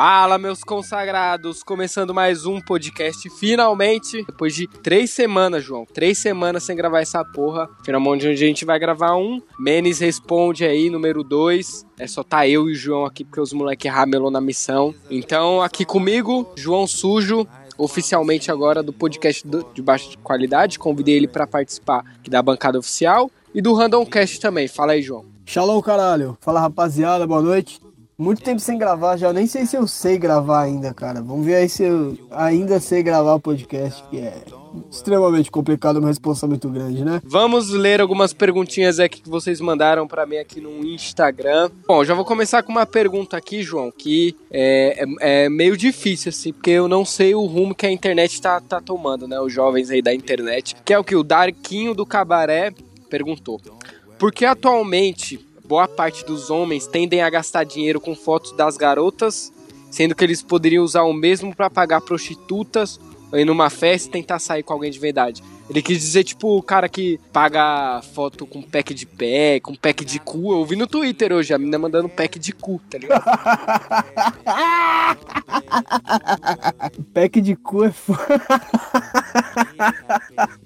Fala, meus consagrados! Começando mais um podcast, finalmente, depois de três semanas, João. Três semanas sem gravar essa porra. Finalmente, onde a gente vai gravar um. Menes responde aí, número dois. É só tá eu e o João aqui, porque os moleques ramelou na missão. Então, aqui comigo, João Sujo, oficialmente agora do podcast de baixa qualidade. Convidei ele para participar aqui da bancada oficial e do Randomcast também. Fala aí, João. Shalom, caralho. Fala, rapaziada. Boa noite. Muito tempo sem gravar já, nem sei se eu sei gravar ainda, cara. Vamos ver aí se eu ainda sei gravar o podcast, que é extremamente complicado, uma responsa muito grande, né? Vamos ler algumas perguntinhas aqui que vocês mandaram para mim aqui no Instagram. Bom, já vou começar com uma pergunta aqui, João, que é, é, é, meio difícil, assim, porque eu não sei o rumo que a internet tá, tá tomando, né? Os jovens aí da internet. Que é o que? O Darquinho do Cabaré perguntou. Porque atualmente boa parte dos homens tendem a gastar dinheiro com fotos das garotas, sendo que eles poderiam usar o mesmo para pagar prostitutas ou ir numa festa e tentar sair com alguém de verdade. Ele quis dizer, tipo, o cara que paga foto com pack de pé, com pack de cu. Eu vi no Twitter hoje, a menina mandando pack de cu, tá ligado? pack de cu é foda.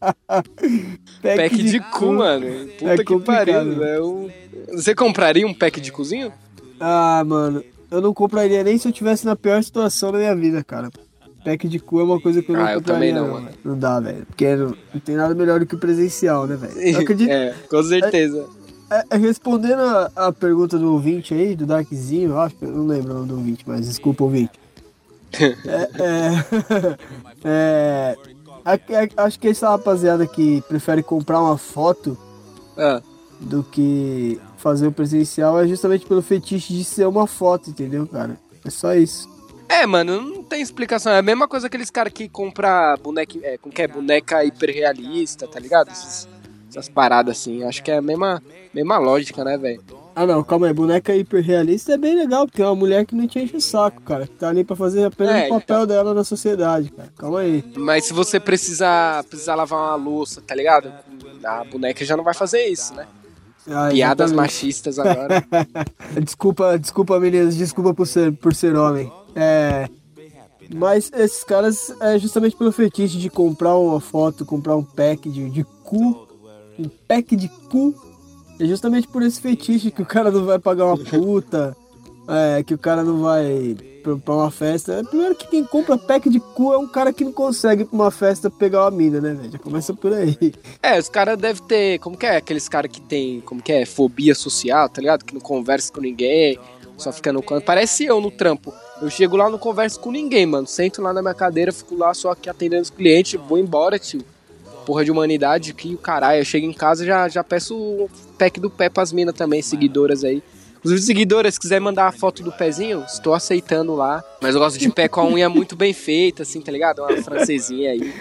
pack, pack de, de, cu, mano. Puta é que pariu. É um... Você compraria um pack de cozinho? Ah, mano. Eu não compraria nem se eu tivesse na pior situação da minha vida, cara pack de cu é uma coisa que eu não ah, eu também não, mano. Não dá, velho. Porque não, não, tem nada melhor do que o presencial, né, velho? Acredito... é, com certeza. É, é, é, respondendo a, a, pergunta do ouvinte aí, do Darkzinho, eu acho que eu não lembro o nome do ouvinte, mas desculpa, ouvinte. é, é, é, acho que essa rapaziada que prefere comprar uma foto ah. do que fazer o presencial é justamente pelo fetiche de ser uma foto, entendeu, cara? É só isso. É, mano, não tem explicação. É a mesma coisa aqueles caras que compram boneca, é, com que é boneca hiperrealista, tá ligado? Essas, essas, paradas assim. Acho que é a mesma, mesma lógica, né, velho? Ah não, calma aí, boneca hiperrealista é bem legal, porque é uma mulher que não te enche o saco, cara. Que tá ali pra fazer apenas é, o papel então... dela na sociedade, cara. Calma aí. Mas se você precisar, precisar lavar uma louça, tá ligado? A boneca já não vai fazer isso, né? Ah, Piadas machistas agora. desculpa, desculpa, meninas, desculpa por ser, por ser homem. É. Mas esses caras é justamente pelo fetiche de comprar uma foto, comprar um pack de, de cu, um pack de cu. É justamente por esse fetiche que o cara não vai pagar uma puta, é, que o cara não vai pra, pra uma festa. É, primeiro que quem compra pack de cu é um cara que não consegue pra uma festa pegar uma mina, né, velho? Já começa por aí. É, os caras devem ter. Como que é? Aqueles caras que tem. Como que é? Fobia social, tá ligado? Que não conversa com ninguém, só fica no canto. Parece eu no trampo. Eu chego lá, não converso com ninguém, mano. Sento lá na minha cadeira, fico lá só aqui atendendo os clientes, vou embora, tio. Porra de humanidade, que o caralho. Eu chego em casa já já peço o pack do pé pras minas também, seguidoras aí. Inclusive, seguidoras, se quiser mandar a foto do pezinho, estou aceitando lá. Mas eu gosto de pé com a unha muito bem feita, assim, tá ligado? Uma francesinha aí.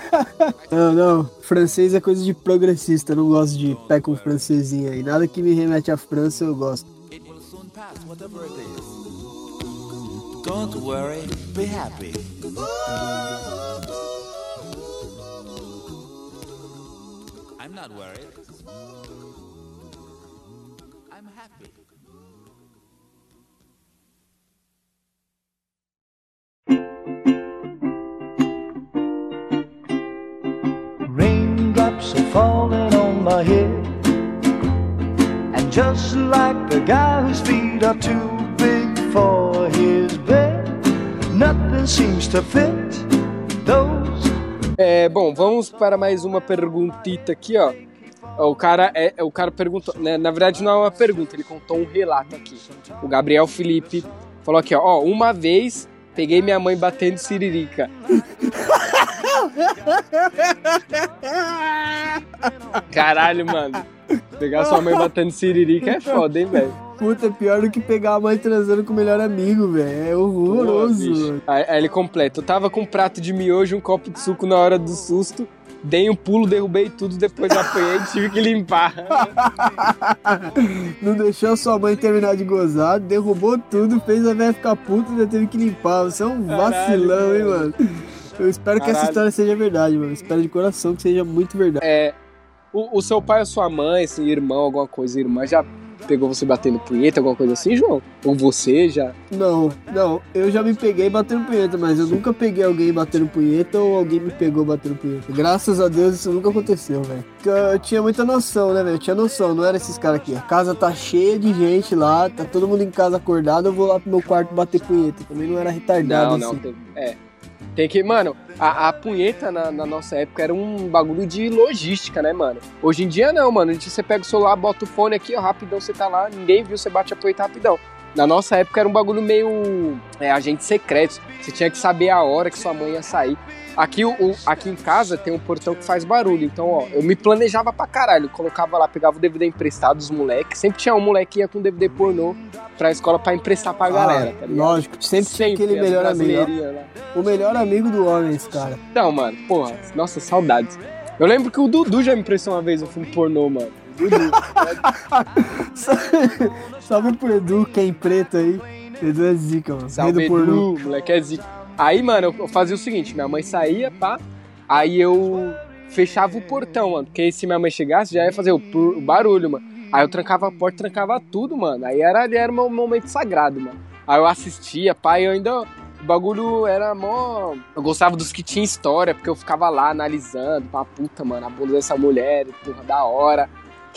Não, não. Francês é coisa de progressista. Não gosto de pé com francesinha aí. Nada que me remete à França eu gosto. Don't worry, be happy. Not worried. I'm happy. Raindrops are falling on my head. And just like the guy whose feet are too big for his bed. Nothing seems to fit those. É, bom, vamos para mais uma perguntita aqui, ó. O cara é, o cara perguntou, né, na verdade não é uma pergunta, ele contou um relato aqui. O Gabriel Felipe falou aqui, ó, ó uma vez peguei minha mãe batendo siririca. Caralho, mano. Pegar sua mãe batendo siririca é foda, hein, velho. Puta, pior do que pegar a mãe transando com o melhor amigo, velho. É horroroso. Aí, aí ele completa. Eu tava com um prato de miojo e um copo de suco na hora do susto. Dei um pulo, derrubei tudo, depois apanhei e tive que limpar. Não deixou sua mãe terminar de gozar, derrubou tudo, fez a velha ficar puta e ainda teve que limpar. Você é um Caralho, vacilão, hein, mano. Eu espero Caralho. que essa história seja verdade, mano. Eu espero de coração que seja muito verdade. É. O, o seu pai ou sua mãe, seu irmão, alguma coisa, irmã, já pegou você batendo punheta, alguma coisa assim, João? Ou você já? Não, não. Eu já me peguei batendo punheta, mas eu nunca peguei alguém batendo punheta ou alguém me pegou batendo punheta. Graças a Deus isso nunca aconteceu, velho. Eu tinha muita noção, né, velho? Eu tinha noção, não era esses caras aqui. A casa tá cheia de gente lá, tá todo mundo em casa acordado, eu vou lá pro meu quarto bater punheta. Também não era retardado Não, assim. não, tem, é. Tem que, mano, a, a punheta na, na nossa época era um bagulho de logística, né, mano? Hoje em dia não, mano. Você pega o celular, bota o fone aqui, ó, rapidão você tá lá, ninguém viu, você bate a punheta rapidão. Na nossa época era um bagulho meio é, agente secreto. Você tinha que saber a hora que sua mãe ia sair. Aqui, o, aqui em casa tem um portão que faz barulho. Então, ó, eu me planejava pra caralho. Colocava lá, pegava o DVD emprestado dos moleques. Sempre tinha um moleque que ia com DVD pornô pra escola pra emprestar pra galera, tá Ah, ligado? lógico, sempre, tinha aquele melhor amigo. O melhor amigo do homem, esse cara. Então, mano, porra, nossa, saudades. Eu lembro que o Dudu já me emprestou uma vez um filme pornô, mano. Dudu. Salve pro Edu, quem preto aí. Edu é zica, mano. Salve, do pornô. Edu, moleque é zica. Aí, mano, eu- fazia o seguinte, minha mãe saía, pá, aí eu fechava o portão, mano, porque se minha mãe chegasse, já ia fazer o, barulho, mano. Aí eu trancava a porta, trancava tudo, mano. Aí era, era um momento sagrado, mano. Aí eu assistia, e eu ainda... O bagulho era mó... Eu gostava dos que tinha história, porque eu ficava lá analisando, pá, puta, mano, a bunda dessa mulher, porra, da hora.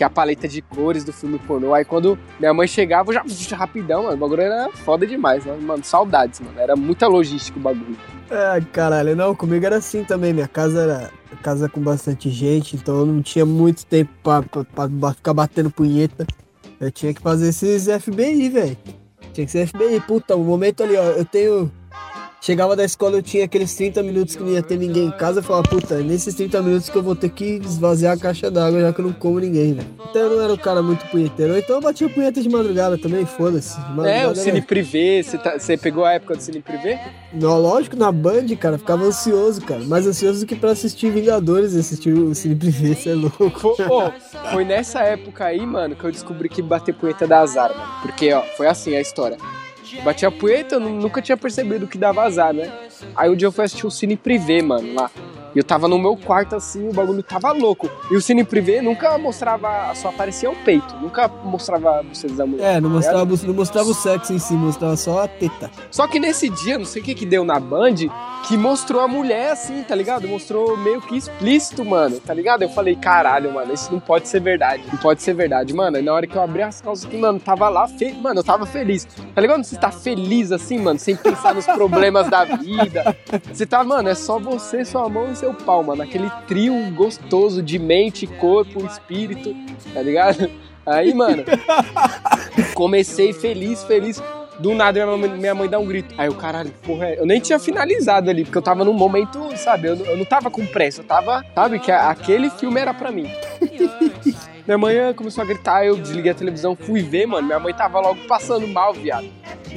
Que é a paleta de cores do filme pornô. Aí quando minha mãe chegava, eu já rapidão, mano. O bagulho era foda demais, né? Mano, saudades, mano. Era muita logística o bagulho. É, caralho, não, comigo era assim também. Minha casa era casa com bastante gente, então eu não tinha muito tempo pra, pra- pra ficar batendo punheta. Eu tinha que fazer esses FBI, velho. Tinha que ser FBI. Puta, o momento ali, ó, eu tenho. Chegava da escola, eu tinha aqueles 30 minutos que não ia ter ninguém em casa. Eu falava, puta, é nesses 30 minutos que eu vou ter que esvaziar a caixa d'água, já que eu não como ninguém, velho. Então eu não era um cara muito punheteiro. Então eu batia punheta de madrugada também, foda-se. É, o era- Cine Privé. Você tá- pegou a época do Cine Privé? Não, lógico, na Band, cara, ficava ansioso, cara. Mais ansioso do que pra assistir Vingadores assistir o Cine Privé, você é louco. Foi, ô, foi nessa época aí, mano, que eu descobri que bater punheta dá azar, mano. Porque, ó, foi assim a história. Bati a punheta, eu nu- nunca tinha percebido que dava azar, né? Aí um dia eu fui assistir o Cine Privé, mano, lá. E eu tava no meu quarto assim, o bagulho tava louco. E o Cine Privé nunca mostrava, só aparecia o peito, nunca mostrava vocês da mulher. É, não mostrava, não mostrava o sexo em si, mostrava só a teta. Só que nesse dia, não sei o que que deu na Band, que mostrou a mulher assim, tá ligado? Mostrou meio que explícito, mano, tá ligado? Eu falei, caralho, mano, isso não pode ser verdade. Não pode ser verdade, mano. E na hora que eu abri as calças aqui, mano, tava lá, fe... mano, eu tava feliz. Tá ligado? Você tá feliz assim, mano, sem pensar nos problemas da vida. Você tá, mano, é só você, sua mão e seu pau, mano. Aquele trio gostoso de mente, corpo, espírito, tá ligado? Aí, mano, comecei feliz, feliz. Do nada minha mãe, minha mãe dá um grito. Aí o caralho, porra é? Eu nem tinha finalizado ali, porque eu tava num momento, sabe? Eu, não- eu não tava com pressa, eu tava, sabe? Que a- aquele filme era pra mim. minha mãe começou a gritar, eu desliguei a televisão, fui ver, mano. Minha mãe tava logo passando mal, viado.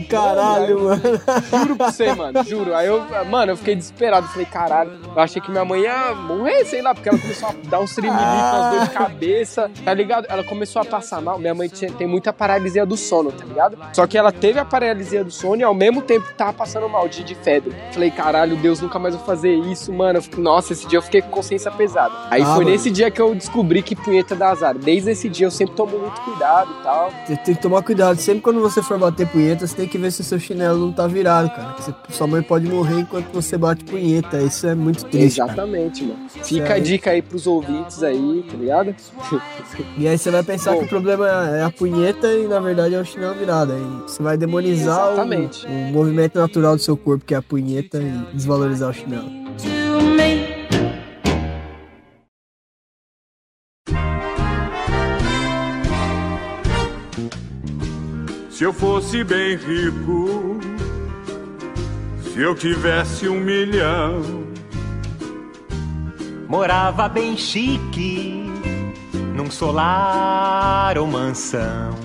Caralho, mano. Juro pra você, mano, juro. Aí eu, mano, eu fiquei desesperado. Falei, caralho, eu achei que minha mãe ia morrer, sei lá, porque ela começou a dar um tremelique, umas dor de cabeça, tá ligado? Ela começou a passar mal. Minha mãe tinha- tem muita paralisia do sono, tá ligado? Só que ela teve a paralisia do sono e ao mesmo tempo tava passando mal de, de febre. Falei, caralho, Deus, nunca mais vou fazer isso, mano. Fiquei- Nossa, esse dia eu fiquei com consciência pesada. Aí Ah, foi mano. nesse dia que eu descobri que punheta dá azar. Desde esse dia eu sempre tomo muito cuidado e tal. Você tem que tomar cuidado. Sempre quando você for bater punheta, você tem que ver se o seu chinelo não tá virado, cara. Você- sua mãe pode morrer enquanto você bate punheta. Isso é muito triste, cara. Exatamente, mano. Fica Isso a dica aí pros ouvintes aí, tá ligado? E aí você vai pensar Bom. que o problema é a punheta e na verdade é o chinelo virado. Aí você vai demonizar o, Exatamente. o movimento natural do seu corpo, que é a punheta, e desvalorizar o chinelo. Se eu fosse bem rico, se eu tivesse um milhão, Morava bem chique, num solar ou mansão.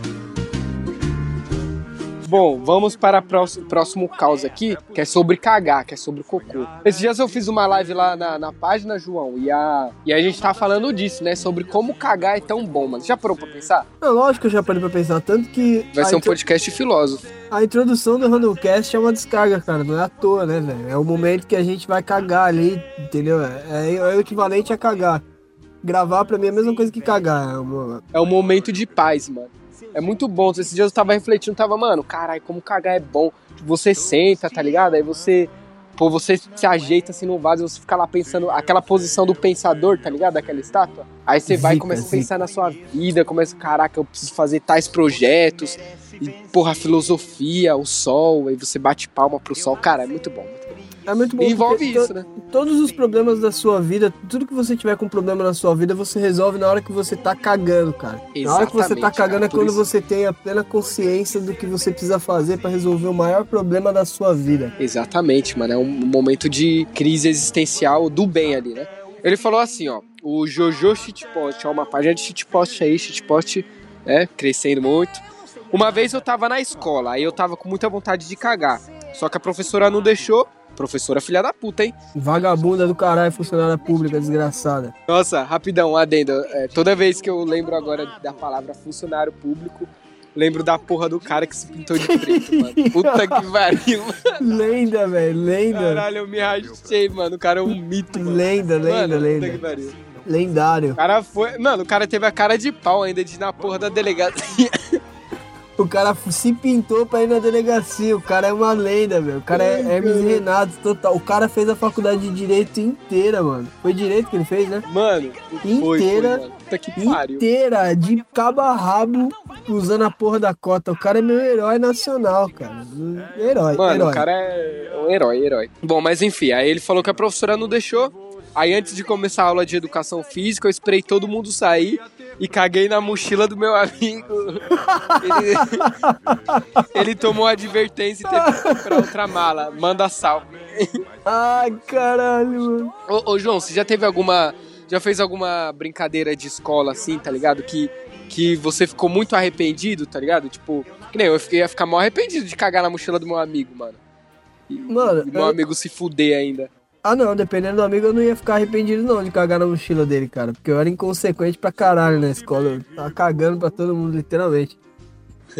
Bom, vamos para o próximo, próximo caos aqui, que é sobre cagar, que é sobre cocô. Esses dias eu fiz uma live lá na, na página, João, e a, e a gente tá falando disso, né? Sobre como cagar é tão bom, mano. Já parou pra pensar? Não, lógico que eu já parei pra pensar, tanto que Vai ser um intro- podcast filósofo. a introdução do Randomcast é uma descarga, cara, não é à toa, né, velho? É o momento que a gente vai cagar ali, entendeu? É, é o equivalente a cagar. Gravar pra mim é a mesma coisa que cagar. É uma- É um momento de paz, mano. É muito bom. Esses dias eu tava refletindo, tava, mano, caralho, como cagar é bom. Você senta, tá ligado? Aí você, pô, você se ajeita assim no vaso e você fica lá pensando, aquela posição do pensador, tá ligado? Aquela estátua. Aí você vai e começa a pensar na sua vida, começa, caraca, eu preciso fazer tais projetos. E, porra, a filosofia, o sol, aí você bate palma pro sol. Cara, é muito bom. Muito bom. É muito bom. E envolve isso, to- né? Todos os problemas da sua vida, tudo que você tiver com problema na sua vida, você resolve na hora que você tá cagando, cara. na hora que você tá Exatamente, cagando cara, é quando isso- você tem a plena consciência do que você precisa fazer pra resolver o maior problema da sua vida. Exatamente, mano. É um momento de crise existencial do bem ali, né? Ele falou assim, ó. O Jojo Shitpost, ó, uma página de shitpost aí, shitpost, né? Crescendo muito. Uma vez eu tava na escola, aí eu tava com muita vontade de cagar. Só que a professora não deixou. Professora filha da puta, hein? Vagabunda do caralho, funcionária pública, desgraçada. Nossa, rapidão, adendo. É, toda vez que eu lembro agora da palavra funcionário público, lembro da porra do cara que se pintou de preto, mano. Puta que pariu, mano. Lenda, velho, lenda. Caralho, eu me rachei, mano. O cara é um mito, mano. Lenda, lenda, Mano, puta lenda. que pariu. Lendário. O cara foi. Mano, o cara teve a cara de pau ainda de ir na porra da delegacia. O cara se pintou pra ir na delegacia. O cara é uma lenda, velho. O cara é Hermes Renato total. O cara fez a faculdade de direito inteira, mano. Foi direito que ele fez, né? Mano, foi, foi, Inteira. mano. Puta que pariu. Inteira, de cabo a rabo, usando a porra da cota. O cara é meu herói nacional, cara. Herói, Mano, herói. o cara é um herói, herói. Bom, mas enfim, aí ele falou que a professora não deixou. Aí antes de começar a aula de educação física, eu esperei todo mundo sair e caguei na mochila do meu amigo. Ele, ele tomou a advertência e teve que comprar outra mala. Manda salve. Ai, caralho, mano. Ô, ô, João, você já teve alguma. Já fez alguma brincadeira de escola assim, tá ligado? Que, que você ficou muito arrependido, tá ligado? Tipo, que nem eu, eu fiquei, ia ficar mal arrependido de cagar na mochila do meu amigo, mano. E, Mano, e meu eu- amigo se fuder ainda. Ah, não, dependendo do amigo, eu não ia ficar arrependido, não, de cagar na mochila dele, cara. Porque eu era inconsequente pra caralho na escola. Eu tava cagando pra todo mundo, literalmente.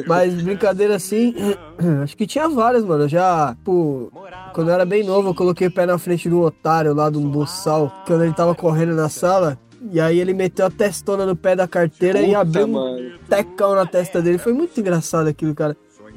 Mas brincadeira assim, acho que tinha várias, mano. Eu já, pô, quando eu era bem novo, eu coloquei o pé na frente do otário lá, de um boçal, quando ele tava correndo na sala. E aí ele meteu a testona no pé da carteira e Puta, abriu um mano. tecão na testa dele. Foi muito engraçado aquilo, cara.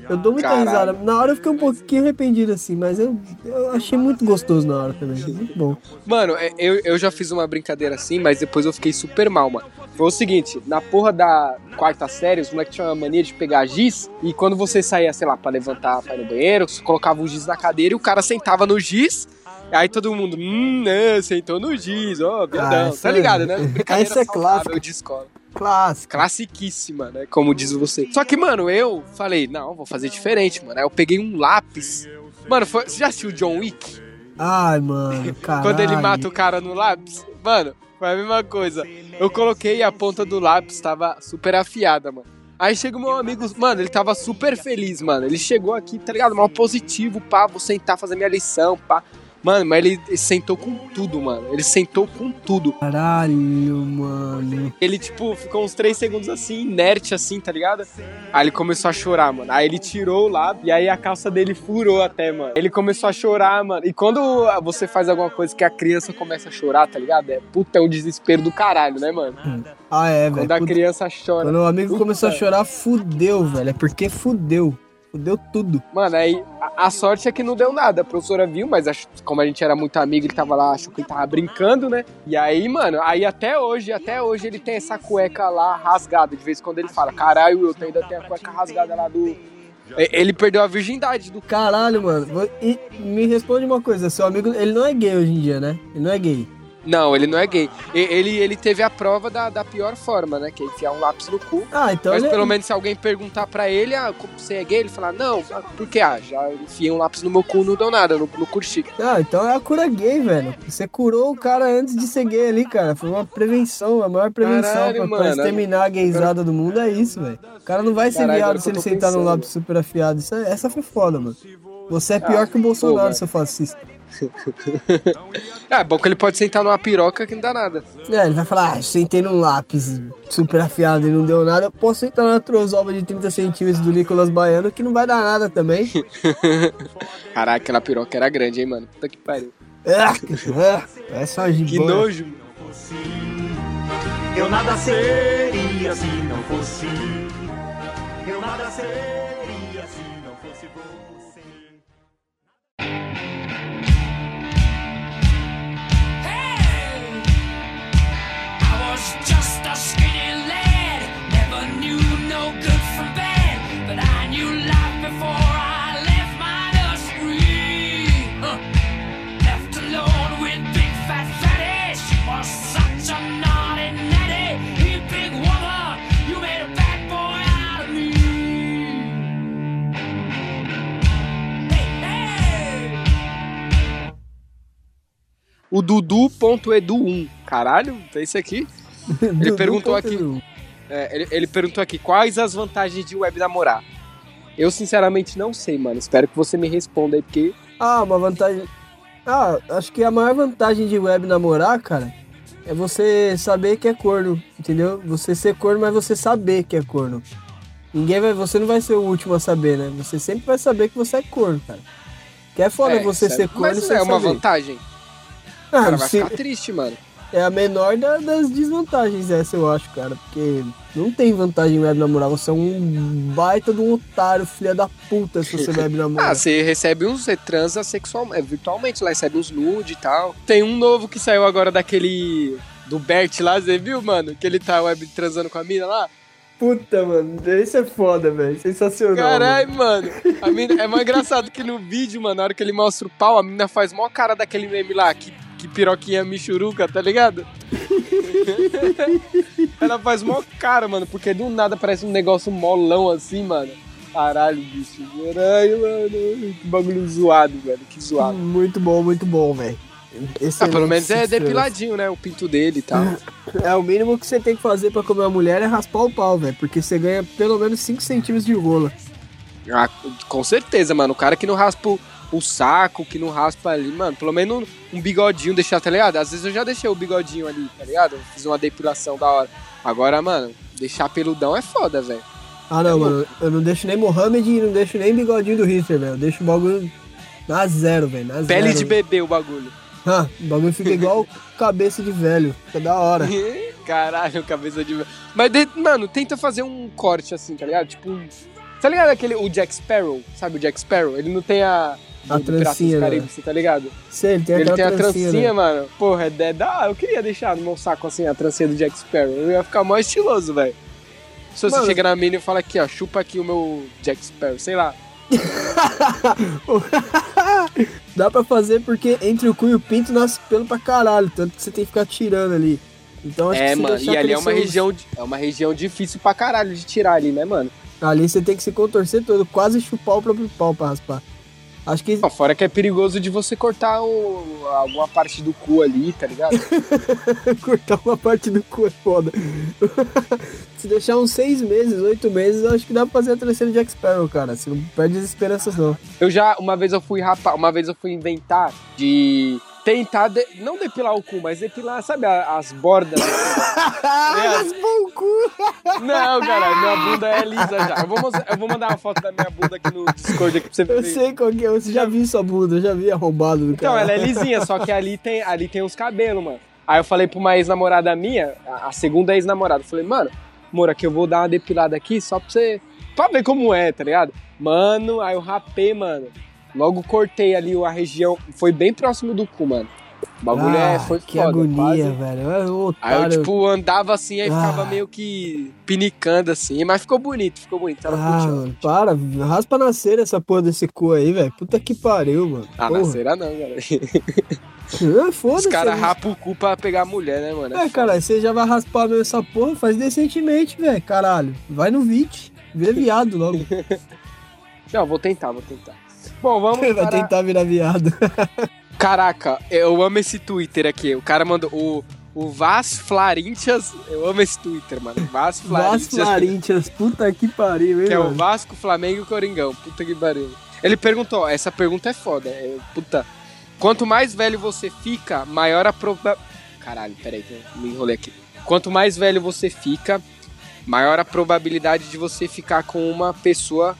Eu dou muita Caralho. risada. Na hora eu fiquei um pouquinho arrependido, assim, mas eu, eu achei muito gostoso na hora também. Muito bom. Mano, é, eu, eu já fiz uma brincadeira assim, mas depois eu fiquei super mal, mano. Foi o seguinte, na porra da quarta série, os moleques tinham a mania de pegar giz, e quando você saía, sei lá, pra levantar, pra ir no banheiro, você colocava o giz na cadeira e o cara sentava no giz, aí todo mundo, hum, né, sentou no giz, ó, viadão. essa tá é- ligado, né? Brincadeira essa é clássica. de escola. Clássico. Classiquíssima, né? Como diz você. Só que, mano, eu falei, não, vou fazer diferente, mano. Aí eu peguei um lápis. Mano, foi- você já assistiu John Wick? Ai, mano, caralho. Quando ele mata o cara no lápis? Mano, foi a mesma coisa. Eu coloquei e a ponta do lápis tava super afiada, mano. Aí chega o meu amigo, mano, ele tava super feliz, mano. Ele chegou aqui, tá ligado? Mal positivo, pá, vou sentar, fazer minha lição, pá. Mano, mas ele, ele sentou com tudo, mano. Ele sentou com tudo. Caralho, mano. Ele, tipo, ficou uns três segundos assim, inerte assim, tá ligado? Aí ele começou a chorar, mano. Aí ele tirou o lápis e aí a calça dele furou até, mano. Ele começou a chorar, mano. E quando você faz alguma coisa que a criança começa a chorar, tá ligado? É, puta, é um desespero do caralho, né, mano? Ah, é, velho. Quando a Puta- criança chora. Quando o amigo Puta. começou a chorar, fudeu, velho. É porque fudeu. Fudeu tudo. Mano, aí a, a sorte é que não deu nada. A professora viu, mas acho- como a gente era muito amigo, ele tava lá, achou que ele tava brincando, né? E aí, mano, aí até hoje, até hoje ele tem essa cueca lá rasgada. De vez em quando ele fala, caralho, eu ainda tenho a cueca rasgada lá do. Ele perdeu a virgindade do Caralho, mano. E me responde uma coisa. Seu amigo, ele não é gay hoje em dia, né? Ele não é gay. Não, ele não é gay. Ele, ele teve a prova da, da pior forma, né? Que é enfiar um lápis no cu. Ah, então Mas ele... pelo menos se alguém perguntar pra ele, ah, como você é gay, ele falar, não, ah, por que? Ah, já enfiei um lápis no meu cu, não deu nada, não, não curti. Ah, então é a cura gay, velho. Você curou o cara antes de ser gay ali, cara. Foi uma prevenção, a maior prevenção Caralho, pra, pra exterminar a gaysada do mundo é isso, velho. O cara não vai ser Caralho, viado se ele sentar num pensando. lápis super afiado. Isso é- essa foi foda, mano. Você é pior Ah, que o Bolsonaro, velho. seu fascista. Ah, bom que ele pode sentar numa piroca que não dá nada. É, ele vai falar, ah, sentei num lápis super afiado e não deu nada. Eu posso sentar na trozoba de 30 centímetros do Nicolas Baiano que não vai dar nada também. Caraca, aquela piroca era grande, hein, mano? Puta que pariu. Ah, ah, é só Que gibona. nojo. Eu nada seria se não fosse Eu nada seria O Dudu.edu1. Caralho, tem isso aqui? Ele perguntou aqui. É, ele, ele perguntou aqui quais as vantagens de web namorar. Eu sinceramente não sei, mano. Espero que você me responda aí, porque. Ah, uma vantagem. Ah, acho que a maior vantagem de web namorar, cara, é você saber que é corno, entendeu? Você ser corno, mas você saber que é corno. Ninguém vai, você não vai ser o último a saber, né? Você sempre vai saber que você é corno, cara. Que é foda você sério. ser corno Mas é uma saber. vantagem. Ah, cara vai se- ficar triste, mano. é a menor da- das desvantagens essa, eu acho, cara. Porque não tem vantagem em web namorar. Você é um baita de um otário, filha da puta, se você web namorar. Ah, você recebe uns. Você transa sexual, é, virtualmente lá, recebe uns nude e tal. Tem um novo que saiu agora daquele. Do Bert lá, você viu, mano? Que ele tá web transando com a mina lá. Puta, mano. Isso é foda, velho. Sensacional. mano. Caralho, mano. A mina, é mais engraçado que no vídeo, mano, na hora que ele mostra o pau, a mina faz mó cara daquele meme lá, que, que piroquinha michuruca, tá ligado? Ela faz mó cara, mano, porque do nada parece um negócio molão assim, mano. Caralho, bicho. Caralho, mano. Que bagulho zoado, velho. Que zoado. Muito bom, muito bom, velho. Ah, pelo menos é depiladinho, né? O pinto dele e tal. É, o mínimo que você tem que fazer pra comer uma mulher é raspar o pau, velho. Porque você ganha pelo menos 5 centímetros de rola. Ah, com certeza, mano. O cara que não raspa o, saco, que não raspa ali, mano, pelo menos um, bigodinho deixar, tá ligado? Às vezes eu já deixei o bigodinho ali, tá ligado? Eu fiz uma depilação da hora. Agora, mano, deixar peludão é foda, velho. Ah, não, mano. Eu não deixo nem Mohamed e não deixo nem bigodinho do Hitler, velho. Eu deixo o bagulho na zero, velho. Na Pele zero. de bebê o bagulho. Ah, o bagulho fica igual cabeça de velho. Fica da hora. Caralho, cabeça de. Mas, de- mano, tenta fazer um corte assim, tá ligado? Tipo um. Tá ligado aquele. O Jack Sparrow? Sabe o Jack Sparrow? Ele não tem a. A do Piratas trancinha, do? Caribe, você tá ligado? Sei, ele tem Ele tem a trancinha, né? mano. Porra, é, é da. Eu queria deixar no meu saco assim a trancinha do Jack Sparrow. Eu ia ficar mó estiloso, velho. Se você Mano. chega na mina e fala aqui, ó, chupa aqui o meu Jack Sparrow, sei lá. Dá pra fazer porque entre o cu e o pinto nasce pelo pra caralho. Tanto que você tem que ficar tirando ali. Então acho é, que mano, e ali é uma região. É uma região difícil pra caralho de tirar ali, né, mano? Ali você tem que se contorcer todo, quase chupar o próprio pau pra raspar. Acho que Ó, Fora que é perigoso de você cortar o- alguma parte do cu ali, tá ligado? cortar uma parte do cu é foda. se deixar uns seis meses, oito meses, eu acho que dá pra fazer a terceira Jack Sparrow, cara. Você não perde as esperanças, não. Eu já, uma vez eu fui rapar, uma vez eu fui inventar de tentar, de- não depilar o cu, mas depilar, sabe, as bordas. Raspou o cu! não, cara, minha bunda é lisa já. Eu vou, mostrar- eu vou mandar uma foto da minha bunda aqui no Discord aqui pra você Eu ver. sei qual que é, você já viu sua bunda, eu já vi arrombado do Então, cara. ela é lisinha, só que ali tem, ali tem uns cabelos, mano. Aí eu falei pra uma ex-namorada minha, a, segunda ex-namorada, eu falei, mano, amor, aqui eu vou dar uma depilada aqui só pra você. pra ver como é, tá ligado? Mano, aí eu rapei, mano. Logo cortei ali a região. Foi bem próximo do cu, mano. O bagulho é, Ah, foi que foda. agonia, quase. velho. É um Aí eu, tipo, andava assim, aí ficava Ah. meio que pinicando assim, mas ficou bonito, ficou bonito. Tava Ah, curtindo. mano, para. Raspa na cera essa porra desse cu aí, velho. Puta que pariu, mano. Ah, Porra. na cera não, cara. Os Foda-se. caras né? rapam o cu pra pegar a mulher, né, mano? É, cara, você já vai raspar mesmo essa porra, faz decentemente, velho. Caralho. Vai no VIT. Vira viado logo. Não, vou tentar, vou tentar. Bom, vamos vai para... tentar virar viado. Caraca, eu amo esse Twitter aqui. O cara mandou o, o Vas Flarintias. Eu amo esse Twitter, mano. Vas Vasco Flarintias. Puta que pariu, hein, Que é o mano? Vasco, Flamengo e Coringão. Puta que pariu. Ele perguntou, essa pergunta é foda. é, puta. Quanto mais velho você fica, maior a proba... Caralho, peraí, que eu me enrolei aqui. Quanto mais velho você fica, maior a probabilidade de você ficar com uma pessoa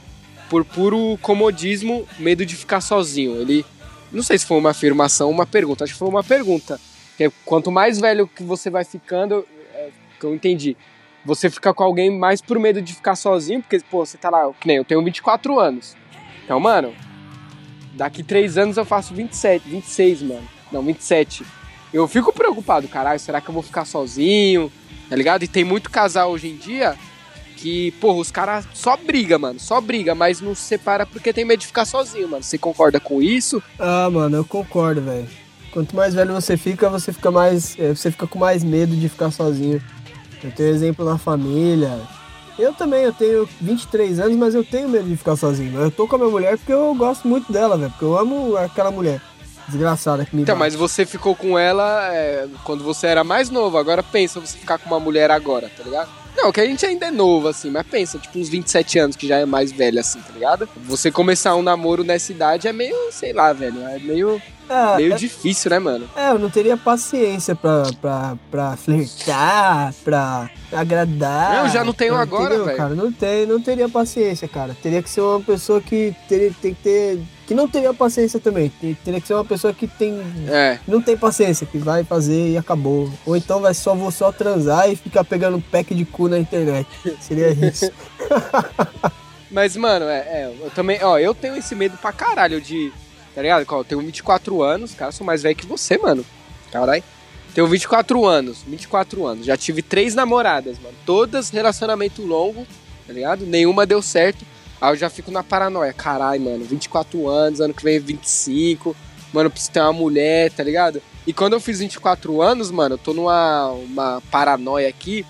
por puro comodismo, medo de ficar sozinho. Ele. Não sei se foi uma afirmação uma pergunta. Acho que foi uma pergunta. Que é, quanto mais velho que você vai ficando, é, que eu entendi. você fica com alguém mais por medo de ficar sozinho, porque, pô, você tá lá, que nem eu tenho 24 anos. Então, mano, daqui 3 anos eu faço 27, 26, mano. Não, 27. Eu fico preocupado, caralho, será que eu vou ficar sozinho? Tá ligado? E tem muito casal hoje em dia que, porra, os caras só briga, mano, só briga, mas não se separa porque tem medo de ficar sozinho, mano. Você concorda com isso? Ah, mano, eu concordo, velho. Quanto mais velho você fica, você fica mais. eh, Você fica com mais medo de ficar sozinho. Eu tenho exemplo na família. Eu também, eu tenho 23 anos, mas eu tenho medo de ficar sozinho. Eu tô com a minha mulher porque eu gosto muito dela, velho. Porque eu amo aquela mulher. Desgraçada que me Então, bate. mas você ficou com ela é, quando você era mais novo. Agora pensa você ficar com uma mulher agora, tá ligado? Não, que a gente ainda é novo, assim, mas pensa, tipo, uns 27 anos, que já é mais velho, assim, tá ligado? Você começar um namoro nessa idade é meio, sei lá, velho, é meio, Ah, meio é- difícil, né, mano? É, eu não teria paciência pra, pra, pra flertar, pra agradar. Eu já não tenho agora, velho. cara? Não, tem, não teria paciência, cara. Teria que ser uma pessoa que teria, tem que ter. Que não teria paciência também. Teria que ser uma pessoa que tem. É, Não tem paciência, que vai fazer e acabou. Ou então vai só, vou só transar e ficar pegando pack de cu na internet. Seria isso. mas, mano, é, é, eu também, ó, eu tenho esse medo pra caralho de, tá ligado? Eu tenho 24 anos, cara, sou mais velho que você, mano. Caralho. Tenho 24 anos, 24 anos. Já tive três namoradas, mano. Todas relacionamento longo, tá ligado? Nenhuma deu certo. Aí eu já fico na paranoia. Caralho, mano, 24 anos, ano que vem 25. Mano, eu preciso ter uma mulher, tá ligado? E quando eu fiz 24 anos, mano, eu tô numa uma paranoia aqui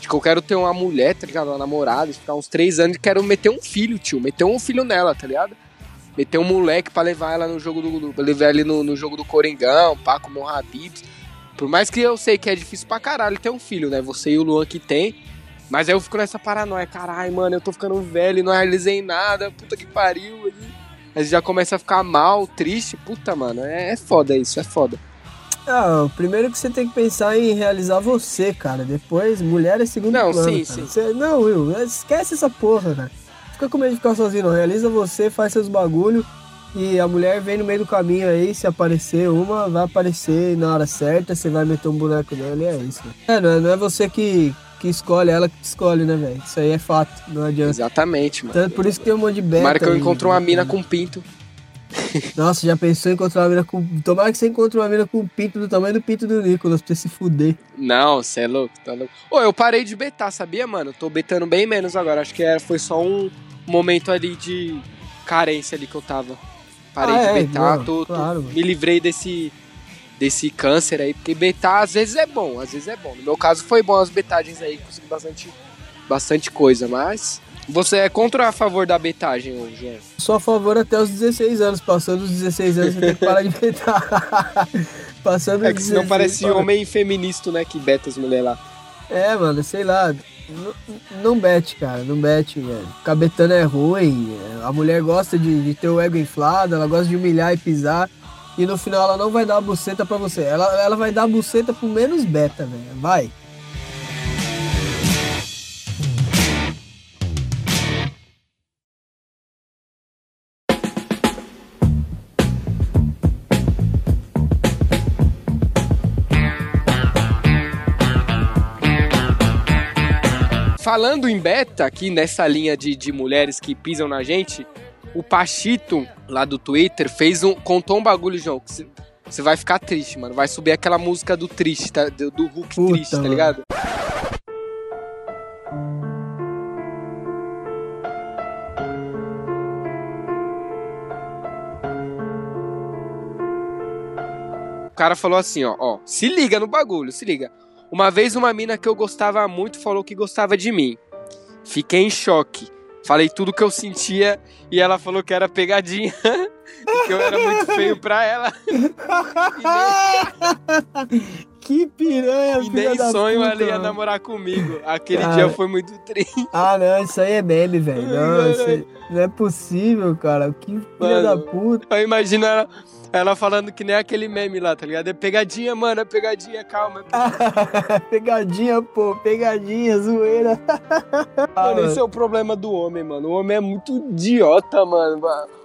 de que eu quero ter uma mulher, tá ligado? Uma namorada, ficar uns 3 anos e quero meter um filho, tio. Meter um filho nela, tá ligado? Meter um moleque pra levar ela no jogo do. do- levar ele no, no jogo do Coringão, pá, comer um. Por mais que eu sei que é difícil pra caralho ter um filho, né? Você e o Luan que tem. Mas aí eu fico nessa paranoia, caralho, mano, eu tô ficando velho e não realizei nada, puta que pariu. Aí aí já começa a ficar mal, triste, puta, mano, é, é foda isso, é foda. Ah, primeiro que você tem que pensar em realizar você, cara. Depois, mulher é segundo Não, plano. sim, cara. sim. Você- não, Will, esquece essa porra, cara. Fica com medo de ficar sozinho, não. Realiza você, faz seus bagulho. E a mulher vem no meio do caminho aí, se aparecer uma, vai aparecer na hora certa, você vai meter um boneco nela e é isso. né? É, não é, não é você que, que escolhe, ela que escolhe, né, velho? Isso aí é fato, não adianta. Exatamente, mano. Tanto por isso que tem um monte de beta. Tomara que eu aí, encontre uma né, mina com pinto. Nossa, já pensou em encontrar uma mina com. Tomara que você encontre uma mina com pinto do tamanho do pinto do Nicolas, pra você se fuder. Não, você é louco, tá louco. Ô, eu parei de betar, sabia, mano? Tô betando bem menos agora. Acho que era, foi só um momento ali de carência ali que eu tava. Parei Ah, de é, betar, não, tô, tô- claro, mano. me livrei desse desse câncer aí, porque betar às vezes é bom, às vezes é bom. No meu caso foi bom as betagens aí, consegui bastante bastante coisa, mas você é contra ou a favor da betagem, ô, João? Só a favor até os 16 anos. Passando os 16 anos, você tem que parar de betar. Passando É que senão 16, parece para. homem feminista, né, que beta as mulheres lá. É, mano, sei lá. N- Não bete, cara, não bete, velho. Ficar betando é ruim. A mulher gosta de, de ter o ego inflado, ela gosta de humilhar e pisar. E no final ela não vai dar a buceta pra você. Ela, ela vai dar a buceta pro menos beta, velho. Vai. Falando em beta, aqui nessa linha de, de mulheres que pisam na gente, o Pachito, lá do Twitter, fez um. contou um bagulho, João, que você vai ficar triste, mano. Vai subir aquela música do triste, tá? do, do Hulk Puta, triste, tá ligado? O cara falou assim, ó, ó, se liga no bagulho, se liga. Uma vez uma mina que eu gostava muito falou que gostava de mim. Fiquei em choque. Falei tudo que eu sentia e ela falou que era pegadinha. que eu era muito feio pra ela. Que piranha, E nem sonho puta, ela ia mano. namorar comigo. Aquele Cara. dia foi muito triste. Ah, não, isso aí é meme, velho. Não, isso aí- não é possível, cara. Que filha Mano. da puta. Eu imagino ela, ela falando que nem aquele meme lá, tá ligado? É pegadinha, mano, é pegadinha, calma. pegadinha, pô, pegadinha, zoeira. Mano, esse é o problema do homem, mano. O homem é muito idiota, mano.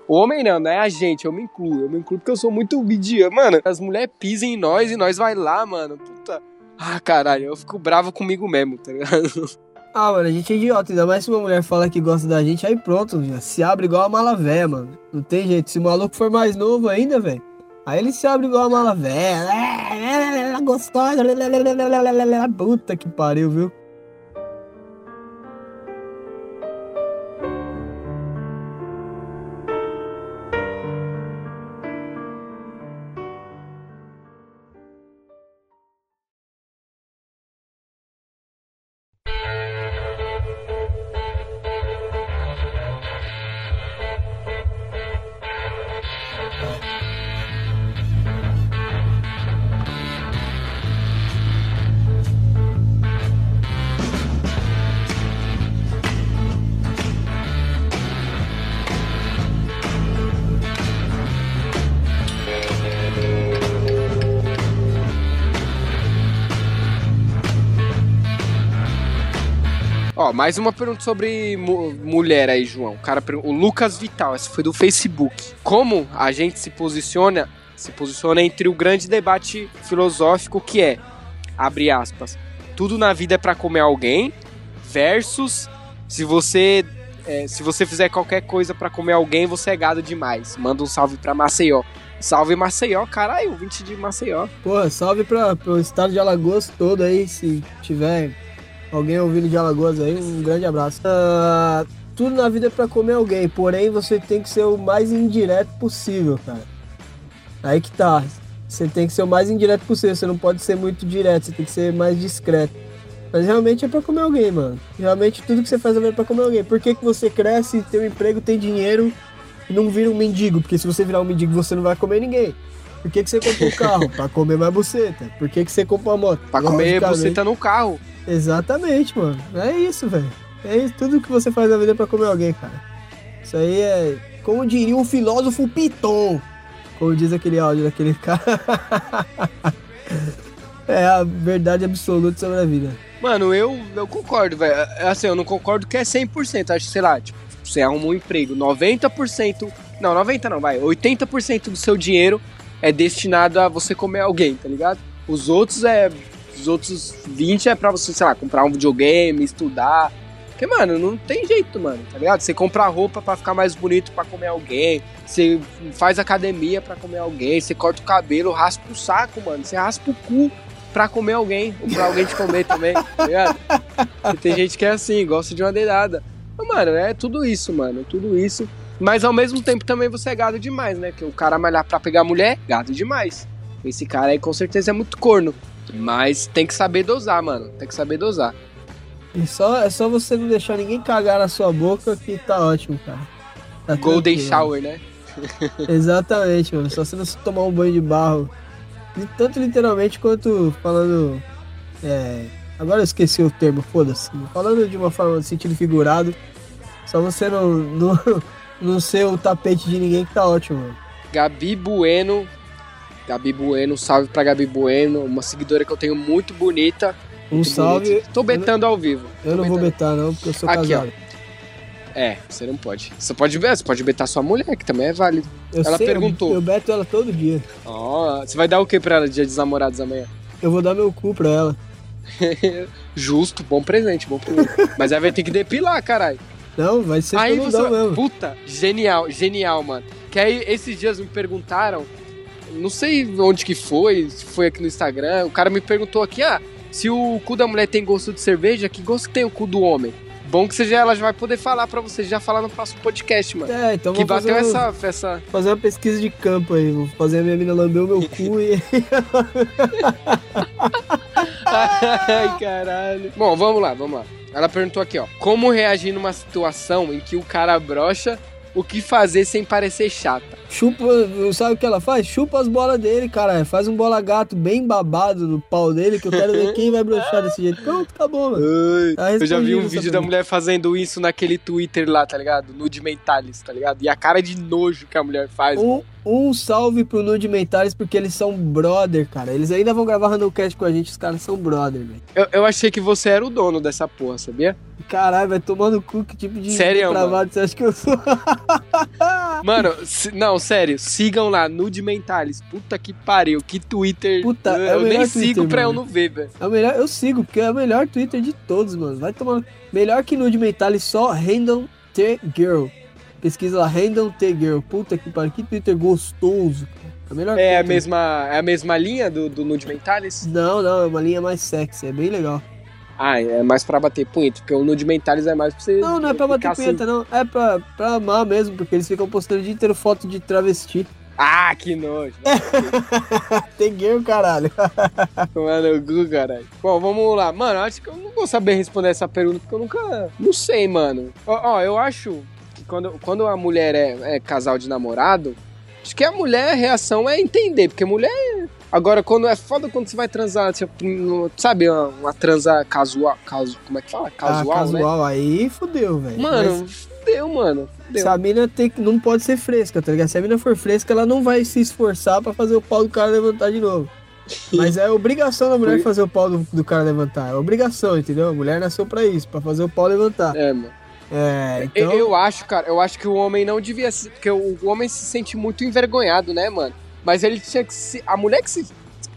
O homem não, não é a gente, eu me incluo. Eu me incluo porque eu sou muito idiota. Mano, as mulheres pisam em nós e nós vai lá, mano. Puta. Ah, caralho, eu fico bravo comigo mesmo, tá ligado? Ah, mano, a gente é idiota, ainda mais se uma mulher fala que gosta da gente, aí pronto, já se abre igual a mala véia, mano. Não tem jeito. Se o maluco for mais novo ainda, velho, aí ele se abre igual a mala véia. Gostosa. Puta que pariu, viu? Mais uma pergunta sobre mu- mulher aí, João. O, cara, o Lucas Vital, essa foi do Facebook. Como a gente se posiciona, se posiciona entre o grande debate filosófico que é, abre aspas, tudo na vida é pra comer alguém, versus se você é, se você fizer qualquer coisa pra comer alguém, você é gado demais. Manda um salve pra Maceió. Salve Maceió, caralho, 20 de Maceió. Porra, salve pro estado de Alagoas todo aí, se tiver alguém ouvindo de Alagoas aí, um grande abraço. Ah, tudo na vida é pra comer alguém, porém você tem que ser o mais indireto possível, cara. Aí que tá. Você tem que ser o mais indireto possível, você não pode ser muito direto, você tem que ser mais discreto. Mas realmente é pra comer alguém, mano. Realmente tudo que você faz é pra comer alguém. Por que, que você cresce, tem um emprego, tem dinheiro e não vira um mendigo? Porque se você virar um mendigo, você não vai comer ninguém. Por que, que você compra um carro? pra comer mais buceta. Por que, que você compra uma moto? Pra comer tá no carro. Exatamente, mano. É isso, velho. É isso. Tudo que você faz na vida é pra comer alguém, cara. Isso aí é. Como diria um filósofo Piton. Como diz aquele áudio daquele cara. é a verdade absoluta sobre a vida. Mano, eu, eu concordo, velho. É, Assim, eu não concordo que é 100%. Acho que, sei lá, tipo, você arruma um emprego, 90%. Não, 90% não, vai. 80% do seu dinheiro é destinado a você comer alguém, tá ligado? Os outros é. Os outros 20 é pra você, sei lá, comprar um videogame, estudar. Porque, mano, não tem jeito, mano, tá ligado? Você compra roupa pra ficar mais bonito pra comer alguém. Você faz academia pra comer alguém. Você corta o cabelo, raspa o saco, mano. Você raspa o cu pra comer alguém. Ou pra alguém te comer também, tá ligado? E tem gente que é assim, gosta de uma dedada. Mas, mano, é tudo isso, mano. Tudo isso. Mas ao mesmo tempo também você é gado demais, né? Que o cara malhar pra pegar mulher, gado demais. Esse cara aí com certeza é muito corno. Mas tem que saber dosar, mano. Tem que saber dosar. E só, é só você não deixar ninguém cagar na sua boca que tá ótimo, cara. Tá Golden shower, né? Exatamente, mano. Só você não tomar um banho de barro. Tanto literalmente quanto falando. É, agora eu esqueci o termo, foda-se. Falando de uma forma de sentido figurado. Só você não, não, não ser o tapete de ninguém que tá ótimo, mano. Gabi Bueno. Gabi Bueno, salve pra Gabi Bueno, uma seguidora que eu tenho muito bonita. Um muito salve. bonita. Tô betando ao vivo. Eu Tô não vou betando. betar, não, porque eu sou Aqui, casado. É, você não pode. Você pode você pode betar sua mulher, que também é válido. Eu Ela sei, eu- perguntou. Eu, beto ela todo dia. Ó, você vai dar o que pra ela dia dos namorados amanhã? Eu vou dar meu cu pra ela. Justo, bom presente, bom presente. Mas aí vai ter que depilar, caralho. Não, vai ser Aí todo você. dão mesmo. Puta, genial, genial, mano. Que aí esses dias me perguntaram, não sei onde que foi, se foi aqui no Instagram, o cara me perguntou aqui, ah, se o cu da mulher tem gosto de cerveja, que gosto que tem o cu do homem? Bom que seja ela já vai poder falar pra você, já falar no próximo podcast, mano. É, então que fazer, bateu um- essa, essa. fazer uma pesquisa de campo aí. Vou fazer a minha mina lamber o meu cu e. Ai, caralho. Bom, vamos lá, vamos lá. Ela perguntou aqui, ó. Como reagir numa situação em que o cara brocha, o que fazer sem parecer chata? Chupa, sabe o que ela faz? Chupa as bolas dele, cara. Faz um bola gato bem babado no pau dele, que eu quero ver quem vai broxar desse jeito. Pronto, acabou, mano. Tá Eu já vi um vídeo da mulher fazendo isso naquele Twitter lá, tá ligado? Nude Mentalis, tá ligado? E a cara de nojo que a mulher faz. Um, um salve pro Nude Mentares, porque eles são brother, cara. Eles ainda vão gravar Randomcast com a gente, os caras são brother, velho. Eu, eu achei que você era o dono dessa porra, sabia? Caralho, vai tomar no cu, que tipo de Sério, travado você acha que eu sou? Mano, não, sério, sigam lá, Nude Mentales. Puta que pariu, que Twitter. Puta, eu é eu nem melhor sigo Twitter, pra eu mano. não ver, velho. É o melhor, eu sigo, porque é o melhor Twitter de todos, mano. Vai tomar. Melhor que Nude Mentales, só Random T Girl. Pesquisa lá, Random T Girl. Puta que pariu, que Twitter gostoso. É, o melhor É a mesma, é a mesma linha do, do Nude Mentales? Não, não, é uma linha mais sexy, é bem legal. Ah, é mais pra bater punheta, porque o Nude Mentales é mais pra você. Não, não é pra bater assim. punheta, não. É pra, pra amar mesmo, porque eles ficam postando o dia inteiro foto de travesti. Ah, que nojo. Tem girl, caralho. Mano, Gu, caralho. Bom, vamos lá. Mano, acho que eu não vou saber responder essa pergunta, porque eu nunca. Não sei, mano. Ó, ó, eu acho que quando, quando a mulher é, é casal de namorado, acho que a mulher, a reação é entender, porque mulher. Agora, quando é foda quando você vai transar, tipo, sabe, uma, uma transa casual. Casu, como é que fala? Casual, ah, casual aí fudeu, velho. né? Mano, fudeu, mano. Fudeu. Se a mina tem, não pode ser fresca, tá ligado? Se a mina for fresca, ela não vai se esforçar pra fazer o pau do cara levantar de novo. Mas é obrigação da mulher fazer o pau do, do cara levantar. É obrigação, entendeu? A mulher nasceu pra isso, pra fazer o pau levantar. É, mano. É, Eu, então. eu acho, cara, eu acho que o homem não devia se. Porque o, o homem se sente muito envergonhado, né, mano? Mas ele tinha que se. A mulher que se,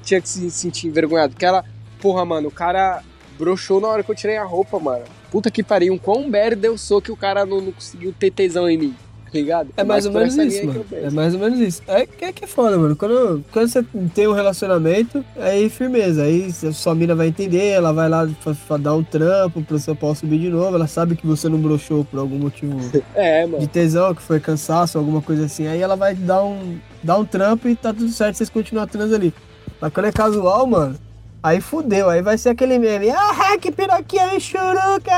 tinha que se sentir envergonhado. Porque ela. Porra, mano, o cara broxou na hora que eu tirei a roupa, mano. Puta que pariu, um quão merda eu sou que o cara não, não conseguiu ter tesão em mim, ligado? É mais ou menos isso, mano. É mais ou menos isso. É que é, que é foda, mano. Quando, quando você tem um relacionamento, aí firmeza. Aí sua mina vai entender, ela vai lá fa- fa- dar um trampo pro seu pau subir de novo. Ela sabe que você não broxou por algum motivo É, de tesão, que foi cansaço, alguma coisa assim. Aí ela vai dar um, dar um trampo e tá tudo certo, vocês continuam trans ali. Mas quando é casual, mano, aí fudeu. Aí vai ser aquele meme. Ah, que piroquinha me churuca.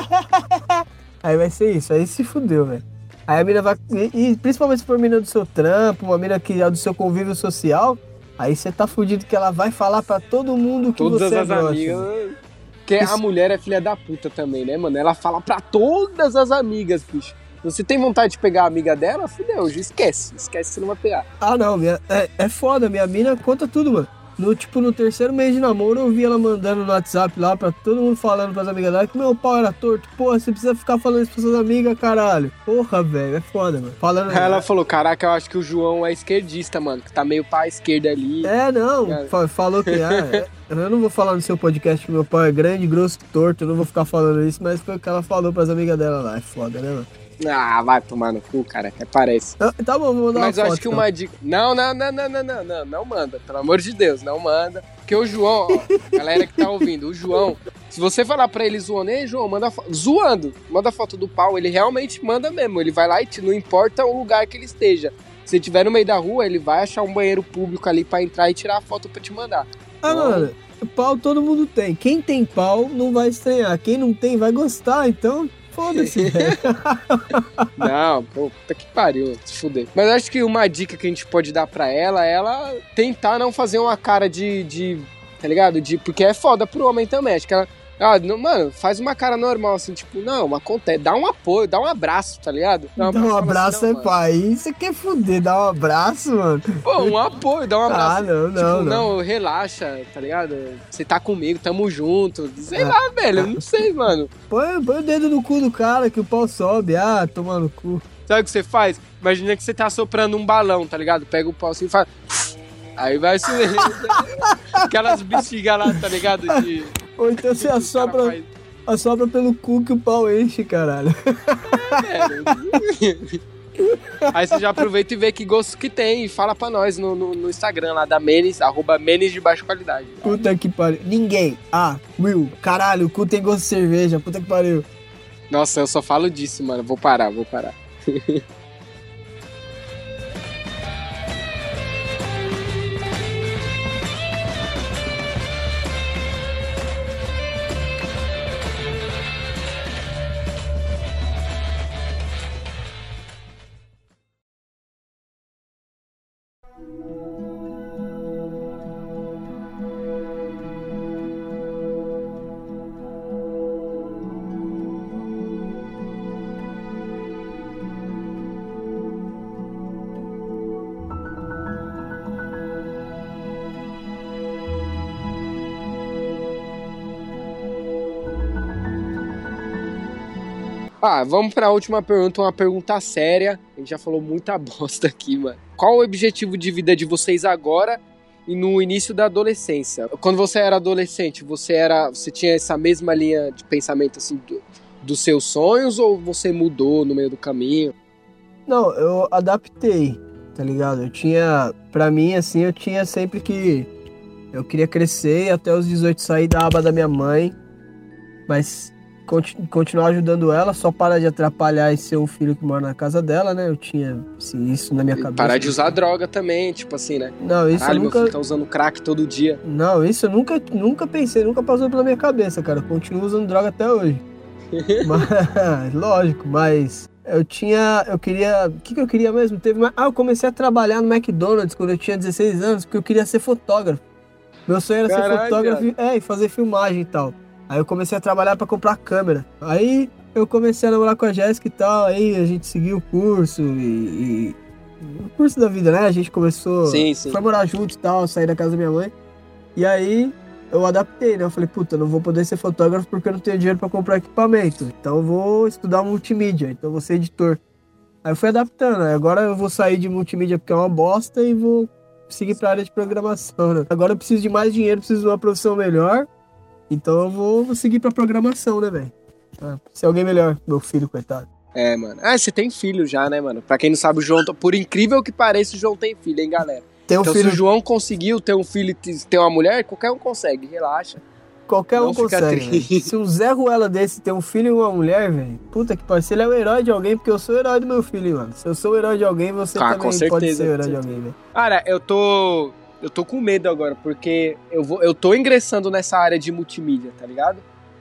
aí vai ser isso, aí se fudeu, velho. Aí a mina vai. E, e principalmente se for mina do seu trampo, uma mina que é do seu convívio social, aí você tá fudido que ela vai falar pra todo mundo que Todas você é as broxa, amigas. mano. Porque a Isso- mulher é filha da puta também, né, mano? Ela fala pra todas as amigas, bicho. Você tem vontade de pegar a amiga dela? Fudeu, já esquece. Esquece que você não vai pegar. Ah, não, minha, é, é foda, minha mina conta tudo, mano. No, tipo, no terceiro mês de namoro, eu vi ela mandando no WhatsApp lá pra todo mundo falando pras amigas dela que meu pau era torto. Porra, você precisa ficar falando isso pras suas amigas, caralho. Porra, velho, é foda, mano. Falando. Aí ela falou, caraca, eu acho que o João é esquerdista, mano. Que tá meio pra esquerda ali. É, não, falou que. Ah, é, eu não vou falar no seu podcast que meu pau é grande, grosso, torto, eu não vou ficar falando isso, mas foi o que ela falou pras amigas dela lá. É foda, né, mano? Ah, vai tomar no cu, cara. Até parece. Ah, Tá bom, vou mandar Mas uma eu foto. acho que então. uma dica. Não, não, não, não, não, não, não, não manda. Pelo amor de Deus, não manda. Porque o João, ó, galera que tá ouvindo, o João, se você falar pra ele zoando, ei, João, manda fo- zoando, manda foto do pau, ele realmente manda mesmo. Ele vai lá e te, não importa o lugar que ele esteja. Se tiver no meio da rua, ele vai achar um banheiro público ali pra entrar e tirar a foto pra te mandar. Ah, mano, pau todo mundo tem. Quem tem pau não vai estranhar. Quem não tem vai gostar, então foda-se. Não, puta que pariu, se fuder. Mas acho que uma dica que a gente pode dar pra ela é ela tentar não fazer uma cara de. de tá ligado? De, porque é foda pro homem também. Acho que ela. Ah, não, mano, faz uma cara normal, assim, tipo, não, acontece, dá um apoio, dá um abraço, tá ligado? Dá um abraço assim, é pai. Você quer fuder, dá um abraço, mano. Pô, um apoio, dá um abraço. Ah, não, Tipo, não, não, não. relaxa, tá ligado? Você tá comigo, tamo junto. Sei Ah. lá, velho, eu não sei, mano. Põe, põe o dedo no cu do cara que o pau sobe. Ah, toma no cu. Sabe o que você faz? Imagina que você tá soprando um balão, tá ligado? Pega o pau assim e faz. Aí vai subir. Aquelas bexigas lá, tá ligado? De. Ou então você assopra, faz. assopra pelo cu que o pau enche, caralho. velho. Aí você já aproveita e vê que gosto que tem e fala pra nós no, no, no Instagram lá da Menes, arroba Menes de baixa qualidade. Puta que pariu. Ninguém. Ah, Will, caralho, o cu tem gosto de cerveja. Puta que pariu. Nossa, eu só falo disso, mano. Vou parar, vou parar. Ah, vamos pra última pergunta, uma pergunta séria. A gente já falou muita bosta aqui, mano. qual o objetivo de vida de vocês agora e no início da adolescência? Quando você era adolescente, você era, você tinha essa mesma linha de pensamento assim do- dos seus sonhos ou você mudou no meio do caminho? Não, eu adaptei, tá ligado? Eu tinha, pra mim, assim, eu tinha sempre que. Eu queria crescer até os 18 sair da aba da minha mãe, mas continuar ajudando ela, só parar de atrapalhar e ser um filho que mora na casa dela, né? Eu tinha assim, isso na minha cabeça. Parar de usar droga também, tipo assim, né? Não, isso Caralho, eu meu nunca. filho tá usando crack todo dia. Não, isso eu nunca, nunca pensei, nunca passou pela minha cabeça, cara. Eu continuo usando droga até hoje. mas, lógico, mas eu tinha. Eu queria. O que, que eu queria mesmo? Teve uma, ah, eu comecei a trabalhar no McDonald's quando eu tinha 16 anos, porque eu queria ser fotógrafo. Meu sonho era ser Caralho, fotógrafo e- é, e fazer filmagem e tal. Aí eu comecei a trabalhar pra comprar câmera. Aí eu comecei a namorar com a Jéssica e tal, aí a gente seguiu o curso e. e- o curso da vida, né? A gente começou. Sim, sim. Foi morar junto e tal, sair da casa da minha mãe. E aí eu adaptei, né? Eu falei, puta, não vou poder ser fotógrafo porque eu não tenho dinheiro pra comprar equipamento. Então eu vou estudar multimídia, então eu vou ser editor. Aí eu fui adaptando, agora eu vou sair de multimídia porque é uma bosta e vou seguir pra área de programação, né? Agora eu preciso de mais dinheiro, preciso de uma profissão melhor. Então eu vou, seguir pra programação, né, velho? Ah, ser alguém melhor, meu filho, coitado. É, mano. Ah, você tem filho já, né, mano? Pra quem não sabe, o João, por incrível que pareça, o João tem filho, hein, galera? Tem um Então, filho, se o João conseguiu ter um filho e ter uma mulher, qualquer um consegue, relaxa. qualquer não um consegue. Se um Zé Ruela desse tem um filho e uma mulher, velho, puta que pariu. Se ele é o herói de alguém, porque eu sou o herói do meu filho, mano. Se eu sou o herói de alguém, você Ah, também com pode certeza, ser o herói de alguém, velho. Cara, eu tô. Eu tô com medo agora, porque eu, vou, eu tô ingressando nessa área de multimídia, tá ligado?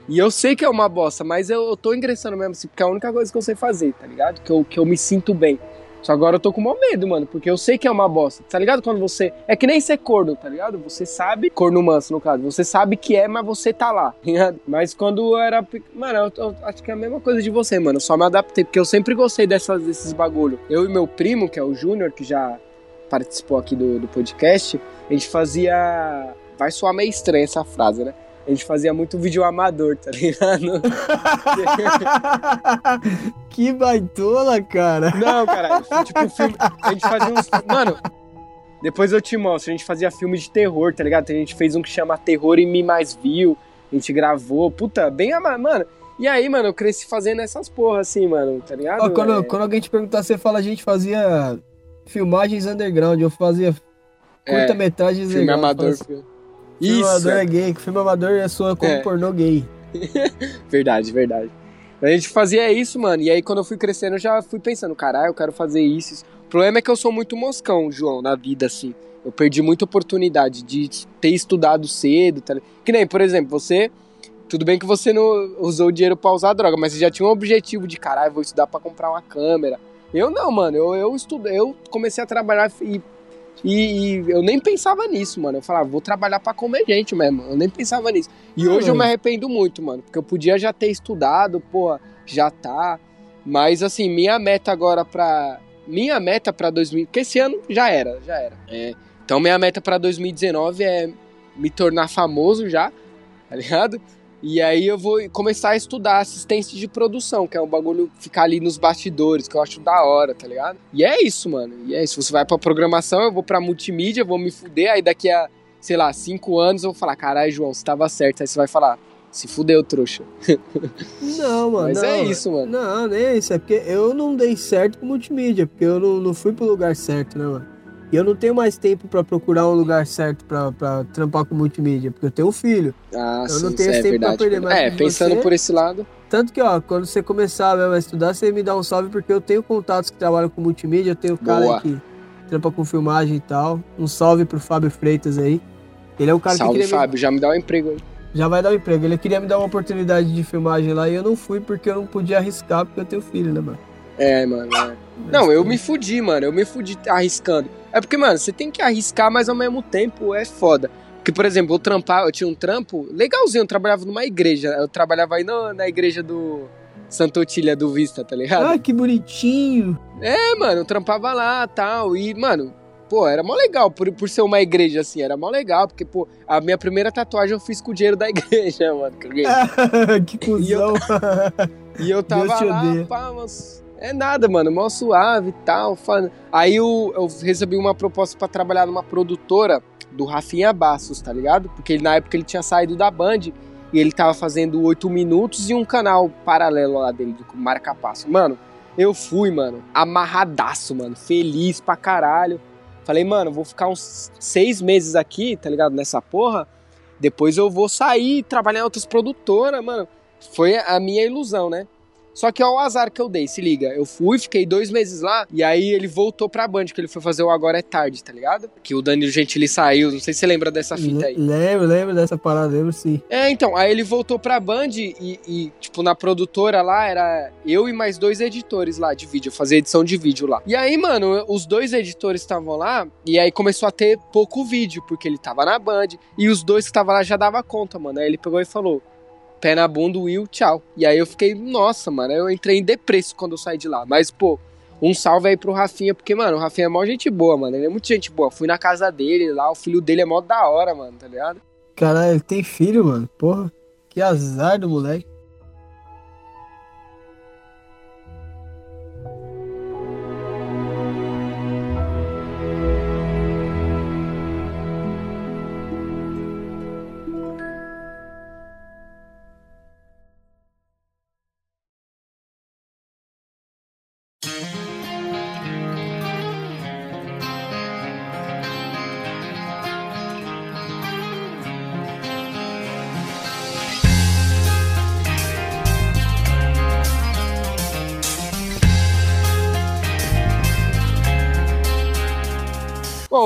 E eu sei que é uma bosta, mas eu, eu tô ingressando mesmo, assim, porque é a única coisa que eu sei fazer, tá ligado? Que eu, que eu me sinto bem. Só agora eu tô com maior medo, mano, porque eu sei que é uma bosta, tá ligado? Quando você. É que nem ser corno, tá ligado? Você sabe. Corno manso, no caso. Você sabe que é, mas você tá lá, tá ligado? Mas quando eu era. Mano, eu, eu acho que é a mesma coisa de você, mano. Eu só me adaptei, porque eu sempre gostei dessas, desses bagulho. Eu e meu primo, que é o Júnior, que já participou aqui do, do podcast, a gente fazia. Vai soar meio estranha essa frase, né? A gente fazia muito vídeo amador, tá ligado? que baitola, cara. Não, cara, tipo, filme. A gente fazia uns. Mano, depois eu te mostro. A gente fazia filme de terror, tá ligado? A gente fez um que chama Terror e Me Mais Viu. A gente gravou. Puta, bem ama- Mano. E aí, mano, eu cresci fazendo essas porra assim, mano, tá ligado? Ó, quando, É, quando alguém te perguntar, você fala, a gente fazia filmagens underground, eu fazia É, curta-metragens filme legais, amador. filme. Isso, amador é. é gay, filme amador é sua como É. pornô gay. Verdade, verdade. A gente fazia isso, mano. E aí, quando eu fui crescendo, eu já fui pensando, caralho, eu quero fazer isso. isso. O problema é que eu sou muito moscão, João, na vida, assim. Eu perdi muita oportunidade de ter estudado cedo, tá? Que nem, por exemplo, você. Tudo bem que você não usou o dinheiro pra usar droga, mas você já tinha um objetivo de, caralho, vou estudar pra comprar uma câmera. Eu não, mano. Eu, eu estudei, eu comecei a trabalhar e, e, e eu nem pensava nisso, mano. Eu falava, vou trabalhar pra comer gente mesmo. Eu nem pensava nisso. E Não, hoje eu me arrependo muito, mano, porque eu podia já ter estudado, pô, já tá. Mas assim, minha meta agora pra. Minha meta pra 2000. Porque esse ano já era, já era. É, então minha meta pra 2019 é me tornar famoso já, tá ligado? E aí eu vou começar a estudar assistência de produção, que é um bagulho ficar ali nos bastidores, que eu acho da hora, tá ligado? E é isso, mano. E é isso. Você vai pra programação, eu vou pra multimídia, vou me fuder, aí daqui a, sei lá, cinco anos eu vou falar, caralho, João, você tava certo. Aí você vai falar, se fudeu, trouxa. Não, mano. Mas não, é isso, mano. Não, nem é isso. É porque eu não dei certo com multimídia, porque eu não, não fui pro lugar certo, né, mano? E eu não tenho mais tempo pra procurar um lugar certo pra, pra trampar com multimídia, porque eu tenho um filho. Ah, Eu não sim, tenho isso é esse tempo pra verdade. perder, mas é, pensando você- por esse lado. Tanto que, ó, quando você começar mesmo a estudar, você me dá um salve, porque eu tenho contatos que trabalham com multimídia, eu tenho cara Boa. que trampa com filmagem e tal. Um salve pro Fábio Freitas aí. Ele é um cara Salve, que me- Fábio, já me dá um emprego aí. já vai dar um emprego. Ele queria me dar uma oportunidade de filmagem lá e eu não fui porque eu não podia arriscar, porque eu tenho filho, né, mano? É, mano. é. Não, eu me fudi, mano. Eu me fudi arriscando. É porque, mano, você tem que arriscar, mas ao mesmo tempo é foda. Porque, por exemplo, eu trampar, eu tinha um trampo legalzinho, eu trabalhava numa igreja. Eu trabalhava aí no- na igreja do Santa Otília do Vista, tá ligado? Ah, que bonitinho. É, mano, eu trampava lá tal. E, mano, pô, era mó legal por, por ser uma igreja assim. Era mó legal, porque, pô, a minha primeira tatuagem eu fiz com o dinheiro da igreja, mano. que eu que cuzão. E eu tava Deus te lá, pá, umas É nada, mano, mó suave e tal. Aí eu, eu recebi uma proposta pra trabalhar numa produtora do Rafinha Bassos, tá ligado? Porque ele, na época ele tinha saído da Band e ele tava fazendo 8 minutos e um canal paralelo lá dele, do Marca Passo. Mano, eu fui, mano, amarradaço, mano, feliz pra caralho. Falei, mano, vou ficar uns seis meses aqui, tá ligado? Nessa porra. Depois eu vou sair e trabalhar em outras produtoras, mano. Foi a minha ilusão, né? Só que olha o azar que eu dei, se liga. Eu fui, fiquei dois meses lá, e aí ele voltou pra Band, que ele foi fazer o Agora é Tarde, tá ligado? Que o Danilo Gentili saiu, não sei se você lembra dessa fita aí. Lembro, lembro dessa parada, lembro sim. É, então, aí ele voltou pra Band e, e, tipo, na produtora lá era eu e mais dois editores lá de vídeo, eu fazia edição de vídeo lá. E aí, mano, os dois editores estavam lá e aí começou a ter pouco vídeo, porque ele tava na Band e os dois que estavam lá já dava conta, mano. Aí ele pegou e falou: pé na bunda, Will, tchau. E aí eu fiquei, nossa, mano, eu entrei em depresso quando eu saí de lá. Mas, pô, um salve aí pro Rafinha, porque, mano, o Rafinha é mó gente boa, mano. Ele é muito gente boa. Fui na casa dele lá, o filho dele é mó da hora, mano, tá ligado? Caralho, ele tem filho, mano. Porra, que azar do moleque.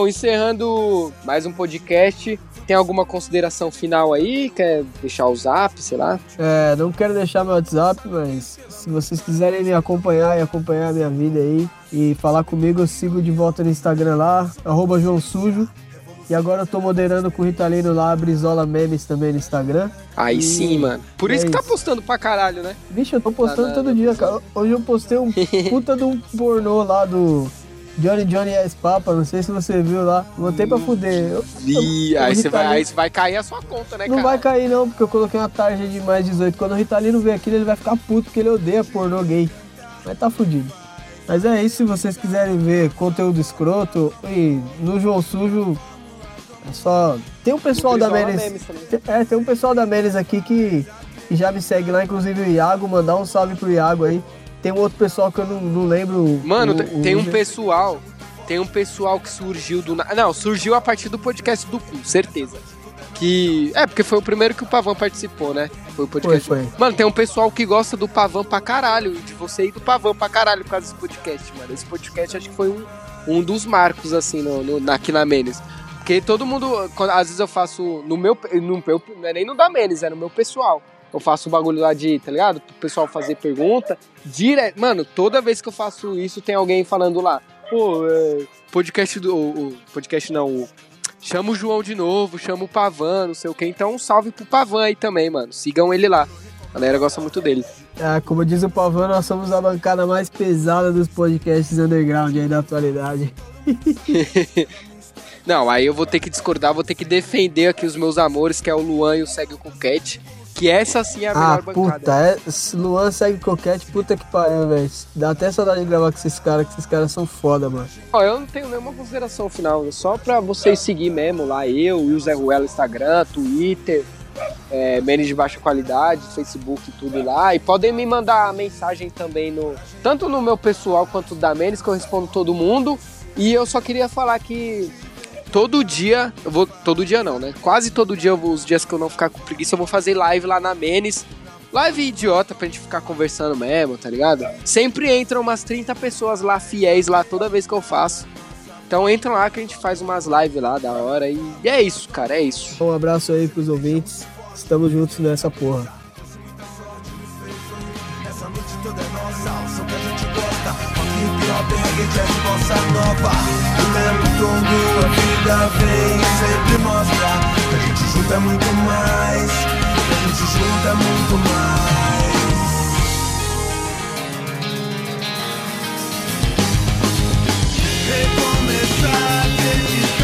Bom, encerrando mais um podcast. Tem alguma consideração final aí? Quer deixar o zap, sei lá? É, não quero deixar meu WhatsApp, mas se vocês quiserem me acompanhar e acompanhar a minha vida aí e falar comigo, eu sigo de volta no Instagram lá, arroba João Sujo. E agora eu tô moderando com o Ritalino lá, a Brizola Memes também no Instagram. Aí E sim, mano. Por é isso que tá postando pra caralho, né? Vixe, eu tô postando Tá todo nada, dia, cara. Hoje eu postei um puta de um pornô lá do Johnny Johnny S Papa, não sei se você viu lá. Botei pra fuder. Eu- aí você vai, aí vai cair a sua conta, né, Não cara? vai cair não, porque eu coloquei uma tarja de mais 18. Quando o Ritalino ver aquilo, ele vai ficar puto, porque ele odeia pornô gay. Mas tá fudido. Mas é isso, se vocês quiserem ver conteúdo escroto, e no João Sujo, é só... Tem um pessoal da Brizola Menes... É, tem um pessoal da Menes aqui que, que já me segue lá, inclusive o Iago, mandar um salve pro Iago aí. Tem um outro pessoal que eu não, não lembro. Mano, o- tem- o- tem um pessoal. Tem um pessoal que surgiu do. Não, surgiu a partir do podcast do cu, certeza. Que. É, porque foi o primeiro que o Pavão participou, né? Foi o Foi, podcast. foi. Mano, tem um pessoal que gosta do Pavão pra caralho. De você e do Pavão pra caralho por causa desse podcast, mano. Esse podcast acho que foi um, um dos marcos, assim, no, no, na- aqui na Menes. Porque todo mundo. quando- às vezes eu faço no meu. No meu não é nem no da Menes, é no meu pessoal. Eu faço um bagulho lá de, tá ligado? Pro pessoal fazer pergunta. Direto. Mano, toda vez que eu faço isso, tem alguém falando lá. Pô, é, podcast do. O, o- podcast não, o- Chama o João de novo, chama o Pavan, não sei o que. Então, um salve pro Pavan aí também, mano. Sigam ele lá. A galera gosta muito dele. É, como diz o Pavão, nós somos a bancada mais pesada dos podcasts underground aí da atualidade. Não, aí eu vou ter que discordar, vou ter que defender aqui os meus amores, que é o Luan e o Segue o Coquete. Que essa sim é a Ah, melhor bancada. puta, é, Luan segue coquete, puta que pariu, velho. Dá até saudade de gravar com esses caras, que esses caras são foda, mano. Ó, eu não tenho nenhuma consideração final, só pra vocês seguir mesmo lá, eu e o Zé Ruela, Instagram, Twitter, é, memes de baixa qualidade, Facebook e tudo lá. E podem me mandar mensagem também no. Tanto no meu pessoal quanto da Menes, que eu respondo todo mundo. E eu só queria falar que todo dia, eu vou. Todo dia não, né? Quase todo dia, vou- os dias que eu não ficar com preguiça, eu vou fazer live lá na Menes. Live idiota pra gente ficar conversando mesmo, tá ligado? Sempre entram umas 30 pessoas lá, fiéis lá, toda vez que eu faço. Então entram lá que a gente faz umas lives lá da hora. E é isso, cara, é isso. Um abraço aí pros ouvintes. Estamos juntos nessa porra. Albergue é de força nova. O tempo todo a vida vem sempre mostra Que a gente junta muito mais Que a gente junta muito mais. Recomeçar acreditar.